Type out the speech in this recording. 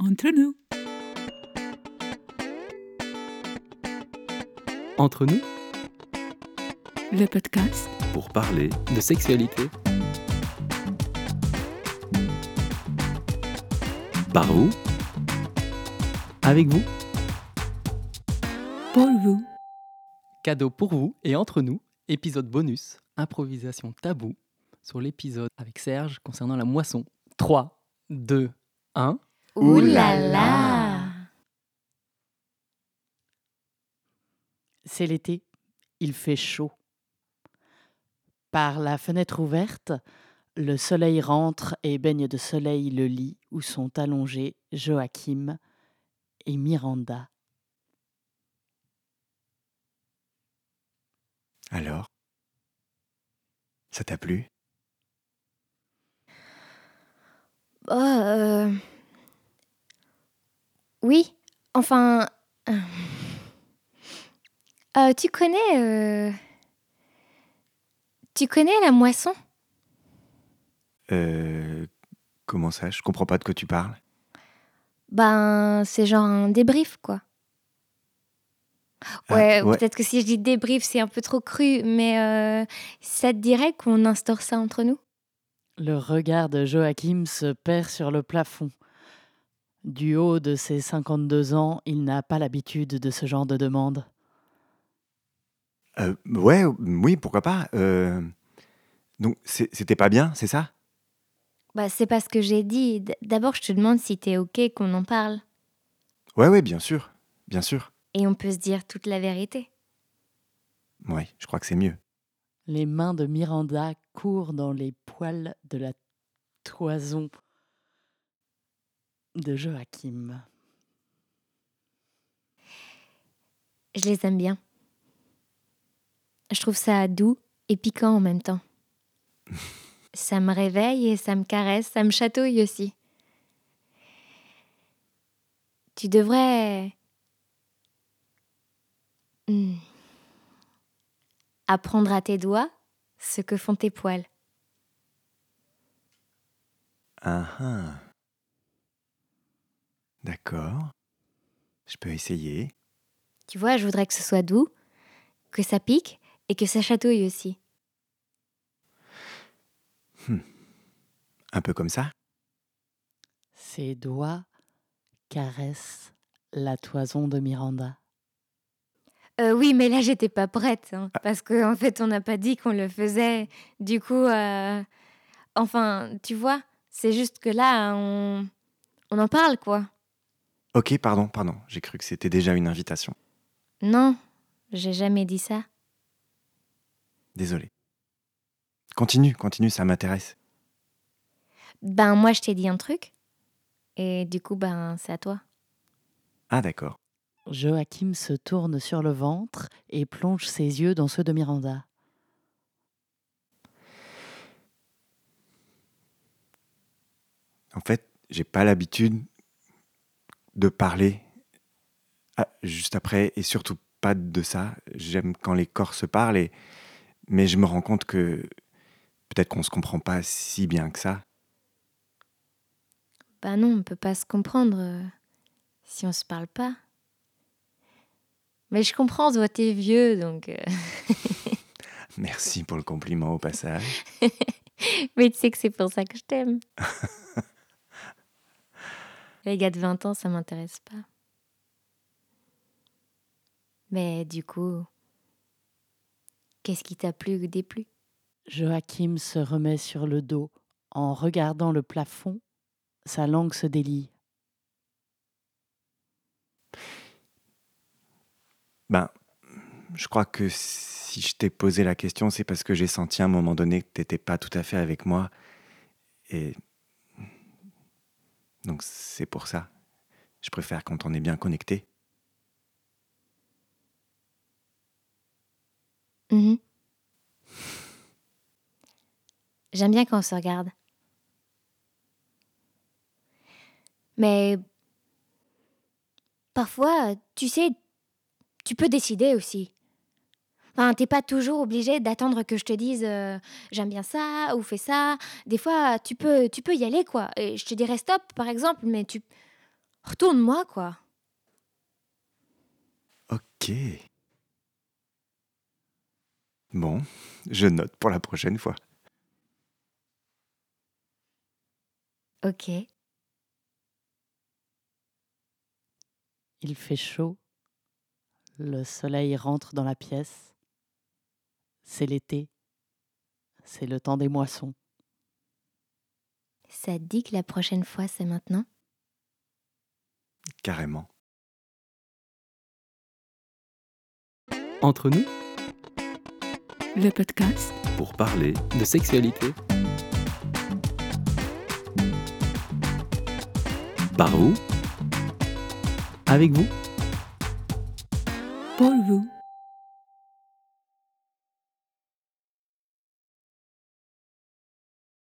Entre nous. Entre nous, Le podcast pour parler de sexualité. Par vous, avec vous, pour vous. cadeau pour vous et entre nous, épisode bonus, improvisation tabou sur l'épisode avec Serge concernant la moisson. 3, 2, 1. Ouh là là C'est l'été, il fait chaud. Par la fenêtre ouverte, le soleil rentre et baigne de soleil le lit où sont allongés Joachim et Miranda. Alors Ça t'a plu? Oh, euh, Oui, enfin... euh, tu connais... euh, Tu connais la moisson? Euh. Comment ça? Je comprends pas de quoi tu parles. Ben, c'est genre un débrief, quoi. Ah, Ouais, ouais. peut-être que si je dis débrief, c'est un peu trop cru, mais euh, ça te dirait qu'on instaure ça entre nous? Le regard de Joachim se perd sur le plafond. Du haut de ses 52 ans, il n'a pas l'habitude de ce genre de demande. Euh, ouais, oui, pourquoi pas. Euh, Donc, c'était pas bien, c'est ça? Bah, c'est pas ce que j'ai dit. D'abord, je te demande si t'es OK qu'on en parle. Ouais, ouais, bien sûr. Bien sûr. Et on peut se dire toute la vérité. Ouais, je crois que c'est mieux. Les mains de Miranda courent dans les poils de la toison de Joachim. Je les aime bien. Je trouve ça doux et piquant en même temps. ça me réveille et ça me caresse, ça me chatouille aussi. Tu devrais... Hmm. apprendre à tes doigts ce que font tes poils. Ah ah. D'accord. Je peux essayer. Tu vois, je voudrais que ce soit doux, que ça pique et que ça chatouille aussi. Un peu comme ça Ses doigts caressent la toison de Miranda. Euh, oui, mais là, j'étais pas prête. hein, parce qu'en en fait, on n'a pas dit qu'on le faisait. Du coup, euh, enfin, tu vois, c'est juste que là, on, on en parle, quoi. Ok, pardon, pardon. J'ai cru que c'était déjà une invitation. Non, j'ai jamais dit ça. Désolé. Continue, continue, ça m'intéresse. Ben, moi, je t'ai dit un truc. Et du coup, ben, c'est à toi. Ah, d'accord. Joachim se tourne sur le ventre et plonge ses yeux dans ceux de Miranda. En fait, j'ai pas l'habitude de parler ah, juste après et surtout pas de ça. J'aime quand les corps se parlent, et... mais je me rends compte que peut-être qu'on se comprend pas si bien que ça. Ben non, on peut pas se comprendre euh, si on se parle pas. Mais je comprends, toi, t'es vieux, donc... euh, Merci pour le compliment au passage. Mais tu sais que c'est pour ça que je t'aime. Les gars de 20 ans, ça m'intéresse pas. Mais du coup, qu'est-ce qui t'a plu ou déplu? Joachim se remet sur le dos. En regardant le plafond, sa langue se délie. Ben, je crois que si je t'ai posé la question, c'est parce que j'ai senti à un moment donné que t'étais pas tout à fait avec moi. Et. Donc c'est pour ça. Je préfère quand on est bien connecté. Mhm. J'aime bien quand on se regarde. Mais parfois, tu sais, tu peux décider aussi. Enfin, t'es pas toujours obligé d'attendre que je te dise euh, j'aime bien ça ou fais ça. Des fois, tu peux, tu peux y aller quoi. Et je te dirais stop par exemple, mais tu, Retourne-moi, quoi. Ok. Bon, je note pour la prochaine fois. Ok. Il fait chaud. Le soleil rentre dans la pièce. C'est l'été. C'est le temps des moissons. Ça te dit que la prochaine fois, c'est maintenant? Carrément. Entre nous, Le podcast Pour parler de sexualité, par vous avec vous. pour vous.